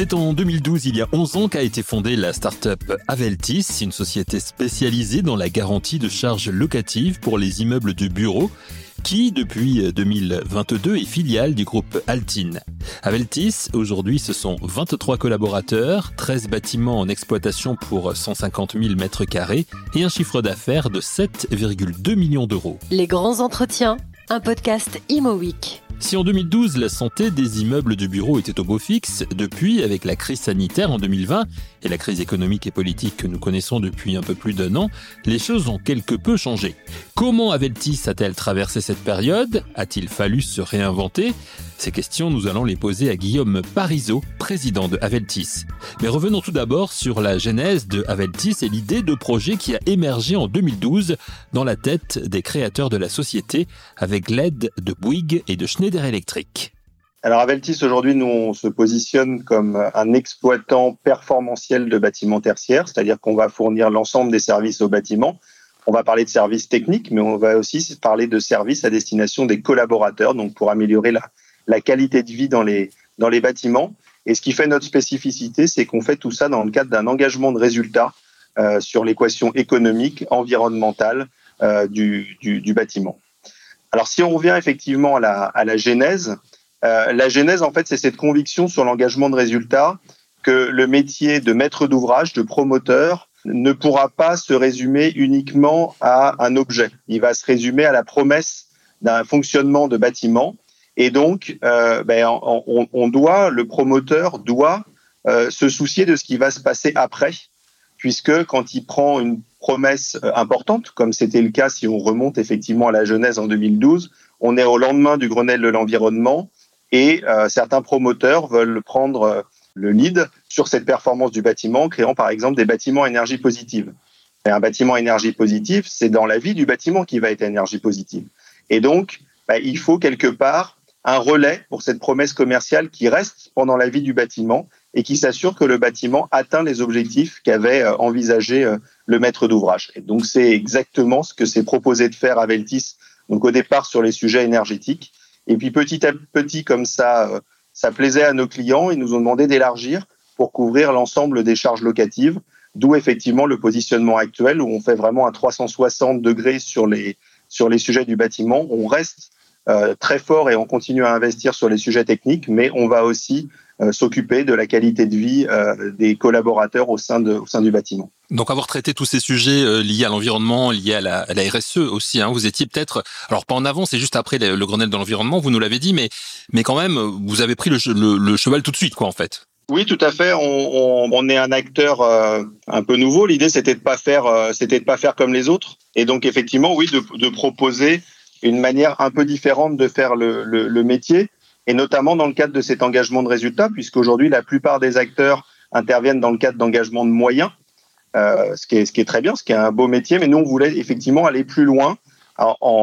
C'est en 2012, il y a 11 ans, qu'a été fondée la start-up Aveltis, une société spécialisée dans la garantie de charges locatives pour les immeubles de bureaux qui, depuis 2022, est filiale du groupe Altin. Aveltis, aujourd'hui, ce sont 23 collaborateurs, 13 bâtiments en exploitation pour 150 000 mètres carrés et un chiffre d'affaires de 7,2 millions d'euros. Les grands entretiens, un podcast Imo. Si en 2012, la santé des immeubles de bureaux était au beau fixe, depuis, avec la crise sanitaire en 2020 et la crise économique et politique que nous connaissons depuis un peu plus d'un an, les choses ont quelque peu changé. Comment Aveltis a-t-elle traversé cette période? A-t-il fallu se réinventer? Ces questions, nous allons les poser à Guillaume Parisot, président de Aveltis. Mais revenons tout d'abord sur la genèse de Aveltis et l'idée de projet qui a émergé en 2012 dans la tête des créateurs de la société avec l'aide de Bouygues et de Schneider Electric. Alors Aveltis, aujourd'hui, nous, on se positionne comme un exploitant performantiel de bâtiments tertiaires, c'est-à-dire qu'on va fournir l'ensemble des services aux bâtiments. On va parler de services techniques, mais on va aussi parler de services à destination des collaborateurs, donc pour améliorer la, qualité de vie dans les, bâtiments. Et ce qui fait notre spécificité, c'est qu'on fait tout ça dans le cadre d'un engagement de résultat euh, sur l'équation économique, environnementale euh, du, bâtiment. Alors si on revient effectivement à la, à la genèse, euh, la genèse, en fait, c'est cette conviction sur l'engagement de résultat que le métier de maître d'ouvrage, de promoteur, ne pourra pas se résumer uniquement à un objet. Il va se résumer à la promesse d'un fonctionnement de bâtiment. Et donc, euh, ben, on, on, doit, le promoteur doit euh, se soucier de ce qui va se passer après, puisque quand il prend une promesse euh, importante, comme c'était le cas si on remonte effectivement à la Genèse en 2012, on est au lendemain du Grenelle de l'environnement et euh, certains promoteurs veulent prendre euh, le lead sur cette performance du bâtiment, créant par exemple des bâtiments énergie positive. Et un bâtiment énergie positive, c'est dans la vie du bâtiment qui va être énergie positive. Et donc, bah, il faut quelque part un relais pour cette promesse commerciale qui reste pendant la vie du bâtiment et qui s'assure que le bâtiment atteint les objectifs qu'avait euh, envisagé euh, le maître d'ouvrage. Donc, c'est exactement ce que s'est proposé de faire Aveltis, donc au départ sur les sujets énergétiques. Et puis petit à petit, comme ça, euh, ça plaisait à nos clients, ils nous ont demandé d'élargir pour couvrir l'ensemble des charges locatives, d'où effectivement le positionnement actuel où on fait vraiment un 360 degrés sur les, sur les sujets du bâtiment. On reste très fort et on continue à investir sur les sujets techniques, mais on va aussi euh, s'occuper de la qualité de vie euh, des collaborateurs au sein, de, au sein du bâtiment. Donc avoir traité tous ces sujets euh, liés à l'environnement, liés à la, à la, RSE aussi, hein, vous étiez peut-être, alors pas en avant, c'est juste après le, le Grenelle de l'environnement, vous nous l'avez dit, mais, mais quand même, vous avez pris le, le, le, cheval tout de suite, quoi, en fait. Oui, tout à fait. On, on, on est un acteur euh, un peu nouveau. L'idée, c'était de pas faire, euh, c'était de pas faire comme les autres. Et donc, effectivement, oui, de, de proposer une manière un peu différente de faire le, le, métier et notamment dans le cadre de cet engagement de résultat, puisqu'aujourd'hui, la plupart des acteurs interviennent dans le cadre d'engagement de moyens, euh, ce, qui est, ce qui est très bien, ce qui est un beau métier, mais nous, on voulait effectivement aller plus loin en,